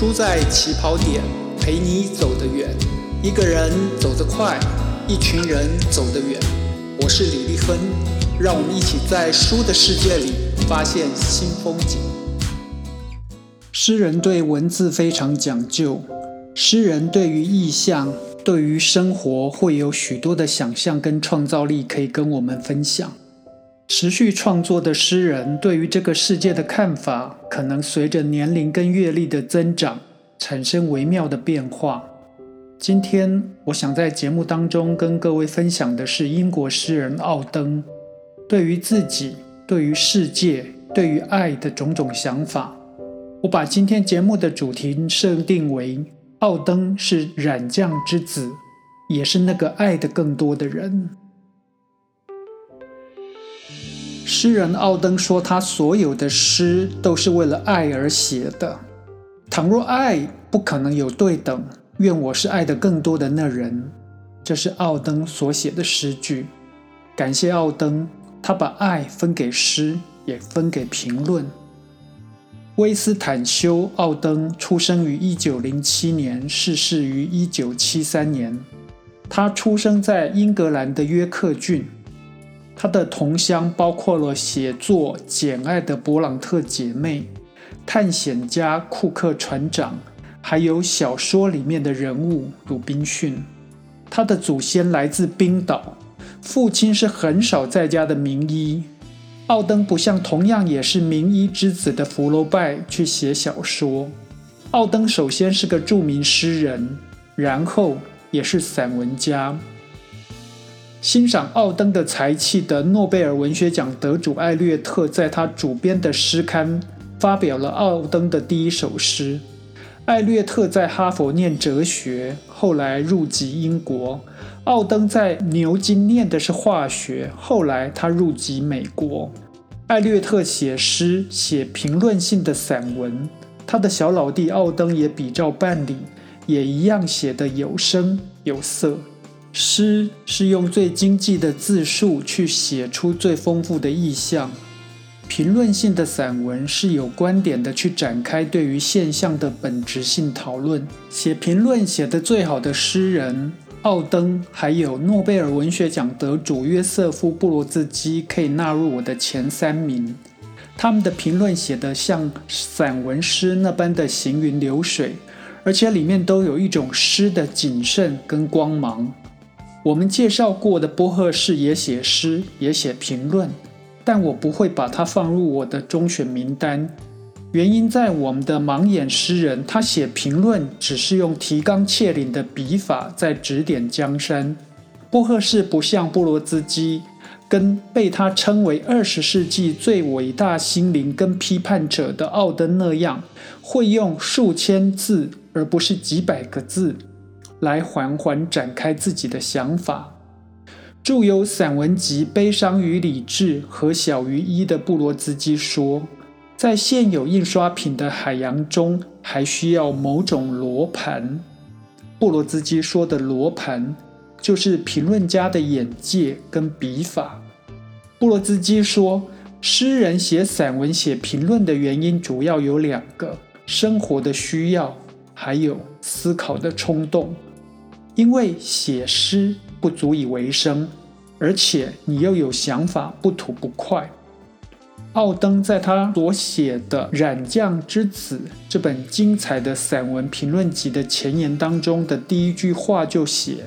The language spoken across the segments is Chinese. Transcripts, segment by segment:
输在起跑点，陪你走得远。一个人走得快，一群人走得远。我是李丽芬，让我们一起在书的世界里发现新风景。诗人对文字非常讲究，诗人对于意象、对于生活会有许多的想象跟创造力可以跟我们分享。持续创作的诗人对于这个世界的看法，可能随着年龄跟阅历的增长，产生微妙的变化。今天，我想在节目当中跟各位分享的是英国诗人奥登对于自己、对于世界、对于爱的种种想法。我把今天节目的主题设定为：奥登是染匠之子，也是那个爱的更多的人。诗人奥登说：“他所有的诗都是为了爱而写的。倘若爱不可能有对等，愿我是爱的更多的那人。”这是奥登所写的诗句。感谢奥登，他把爱分给诗，也分给评论。威斯坦修·奥登出生于1907年，逝世于1973年。他出生在英格兰的约克郡。他的同乡包括了写作《简爱》的勃朗特姐妹、探险家库克船长，还有小说里面的人物鲁滨逊。他的祖先来自冰岛，父亲是很少在家的名医。奥登不像同样也是名医之子的福楼拜去写小说。奥登首先是个著名诗人，然后也是散文家。欣赏奥登的才气的诺贝尔文学奖得主艾略特，在他主编的诗刊发表了奥登的第一首诗。艾略特在哈佛念哲学，后来入籍英国。奥登在牛津念的是化学，后来他入籍美国。艾略特写诗，写评论性的散文。他的小老弟奥登也比照办理，也一样写得有声有色。诗是用最经济的字数去写出最丰富的意象，评论性的散文是有观点的去展开对于现象的本质性讨论。写评论写得最好的诗人奥登，还有诺贝尔文学奖得主约瑟夫·布罗兹基，可以纳入我的前三名。他们的评论写得像散文诗那般的行云流水，而且里面都有一种诗的谨慎跟光芒。我们介绍过的波赫士也写诗，也写评论，但我不会把它放入我的中选名单。原因在我们的盲眼诗人，他写评论只是用提纲挈领的笔法在指点江山。波赫士不像布罗兹基，跟被他称为二十世纪最伟大心灵跟批判者的奥登那样，会用数千字而不是几百个字。来缓缓展开自己的想法。著有散文集《悲伤与理智》和《小于一》的布罗兹基说，在现有印刷品的海洋中，还需要某种罗盘。布罗兹基说的罗盘，就是评论家的眼界跟笔法。布罗兹基说，诗人写散文、写评论的原因主要有两个：生活的需要，还有思考的冲动。因为写诗不足以为生，而且你又有想法，不吐不快。奥登在他所写的《染匠之子》这本精彩的散文评论集的前言当中的第一句话就写：“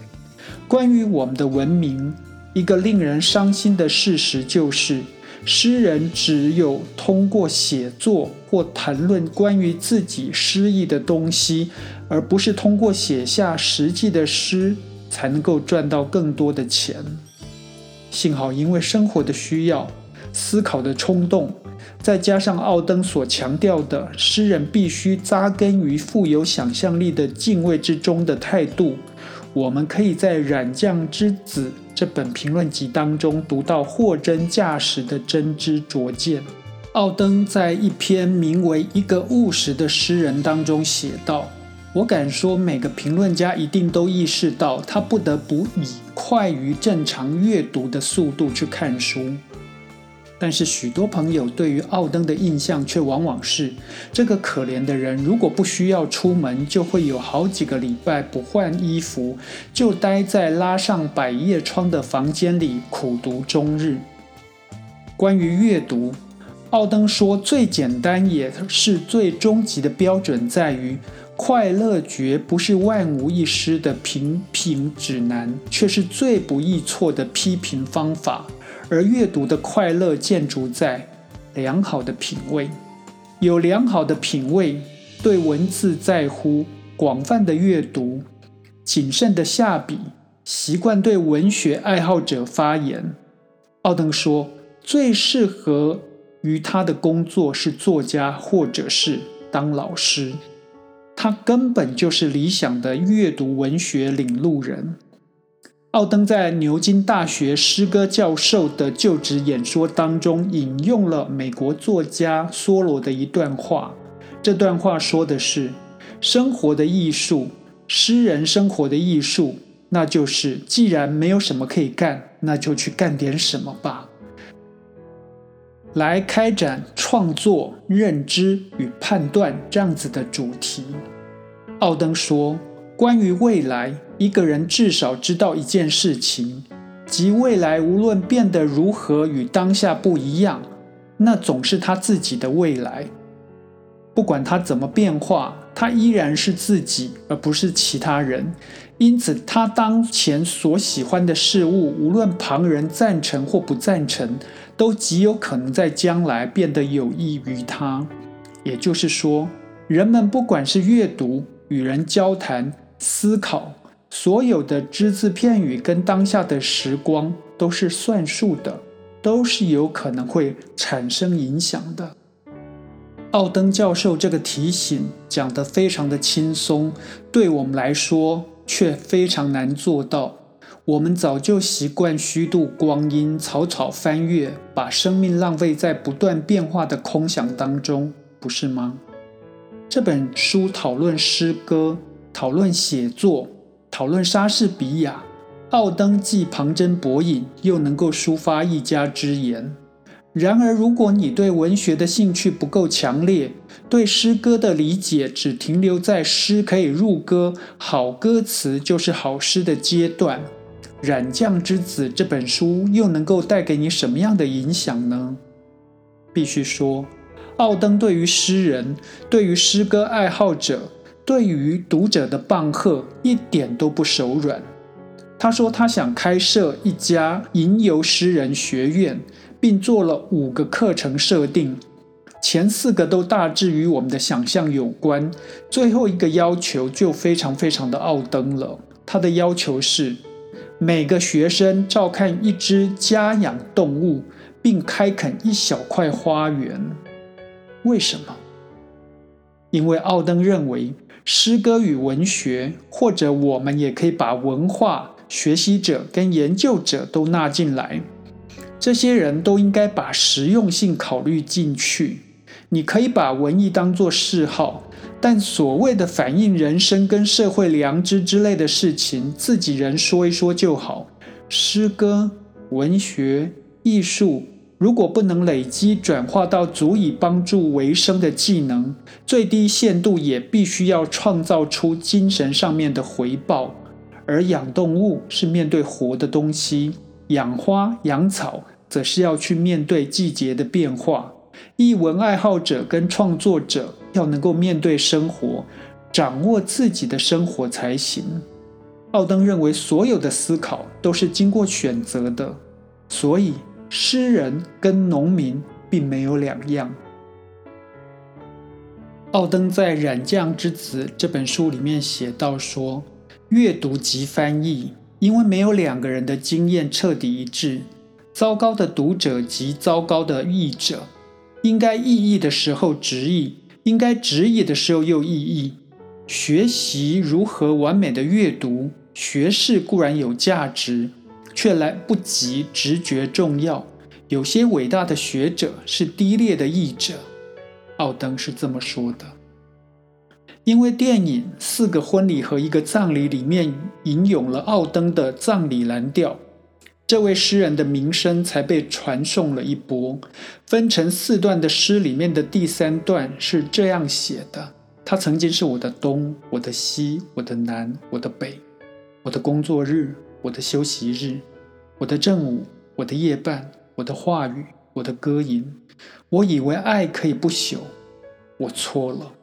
关于我们的文明，一个令人伤心的事实就是。”诗人只有通过写作或谈论关于自己诗意的东西，而不是通过写下实际的诗，才能够赚到更多的钱。幸好，因为生活的需要、思考的冲动，再加上奥登所强调的诗人必须扎根于富有想象力的敬畏之中的态度，我们可以在《染匠之子》。这本评论集当中读到货真价实的真知灼见。奥登在一篇名为《一个务实的诗人》当中写道：“我敢说，每个评论家一定都意识到，他不得不以快于正常阅读的速度去看书。但是许多朋友对于奥登的印象却往往是，这个可怜的人如果不需要出门，就会有好几个礼拜不换衣服，就待在拉上百叶窗的房间里苦读终日。关于阅读，奥登说，最简单也是最终极的标准在于，快乐绝不是万无一失的评评指南，却是最不易错的批评方法。而阅读的快乐建筑在良好的品味，有良好的品味，对文字在乎，广泛的阅读，谨慎的下笔，习惯对文学爱好者发言。奥登说，最适合于他的工作是作家，或者是当老师。他根本就是理想的阅读文学领路人。奥登在牛津大学诗歌教授的就职演说当中引用了美国作家梭罗的一段话。这段话说的是：“生活的艺术，诗人生活的艺术，那就是既然没有什么可以干，那就去干点什么吧，来开展创作、认知与判断这样子的主题。”奥登说：“关于未来。”一个人至少知道一件事情，即未来无论变得如何与当下不一样，那总是他自己的未来。不管他怎么变化，他依然是自己，而不是其他人。因此，他当前所喜欢的事物，无论旁人赞成或不赞成，都极有可能在将来变得有益于他。也就是说，人们不管是阅读、与人交谈、思考。所有的只字片语跟当下的时光都是算数的，都是有可能会产生影响的。奥登教授这个提醒讲得非常的轻松，对我们来说却非常难做到。我们早就习惯虚度光阴，草草翻阅，把生命浪费在不断变化的空想当中，不是吗？这本书讨论诗歌，讨论写作。讨论莎士比亚，奥登既旁征博引，又能够抒发一家之言。然而，如果你对文学的兴趣不够强烈，对诗歌的理解只停留在诗可以入歌，好歌词就是好诗的阶段，《染匠之子》这本书又能够带给你什么样的影响呢？必须说，奥登对于诗人，对于诗歌爱好者。对于读者的棒喝一点都不手软。他说他想开设一家吟游诗人学院，并做了五个课程设定，前四个都大致与我们的想象有关，最后一个要求就非常非常的奥登了。他的要求是每个学生照看一只家养动物，并开垦一小块花园。为什么？因为奥登认为。诗歌与文学，或者我们也可以把文化学习者跟研究者都纳进来。这些人都应该把实用性考虑进去。你可以把文艺当作嗜好，但所谓的反映人生跟社会良知之类的事情，自己人说一说就好。诗歌、文学、艺术。如果不能累积转化到足以帮助为生的技能，最低限度也必须要创造出精神上面的回报。而养动物是面对活的东西，养花养草则是要去面对季节的变化。译文爱好者跟创作者要能够面对生活，掌握自己的生活才行。奥登认为，所有的思考都是经过选择的，所以。诗人跟农民并没有两样。奥登在《染匠之子》这本书里面写到说：“阅读即翻译，因为没有两个人的经验彻底一致。糟糕的读者及糟糕的译者，应该意译的时候直译，应该直译的时候又意译。学习如何完美的阅读，学识固然有价值。”却来不及直觉重要。有些伟大的学者是低劣的译者，奥登是这么说的。因为电影《四个婚礼和一个葬礼》里面引用了奥登的葬礼蓝调，这位诗人的名声才被传颂了一波。分成四段的诗里面的第三段是这样写的：他曾经是我的东，我的西，我的南，我的北，我的工作日，我的休息日，我的正午，我的夜半，我的话语，我的歌吟。我以为爱可以不朽，我错了。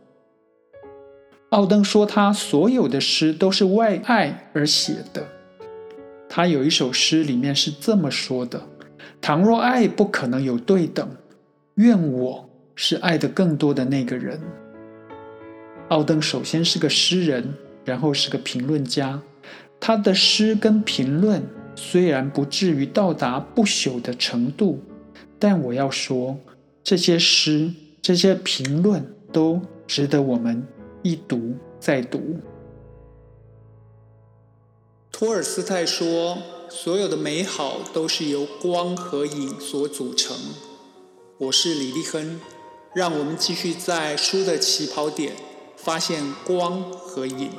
奥登说，他所有的诗都是为爱而写的。他有一首诗，里面是这么说的：“倘若爱不可能有对等，愿我是爱的更多的那个人。”奥登首先是个诗人，然后是个评论家。他的诗跟评论虽然不至于到达不朽的程度，但我要说，这些诗、这些评论都值得我们。一读再读。托尔斯泰说：“所有的美好都是由光和影所组成。”我是李立亨，让我们继续在书的起跑点发现光和影。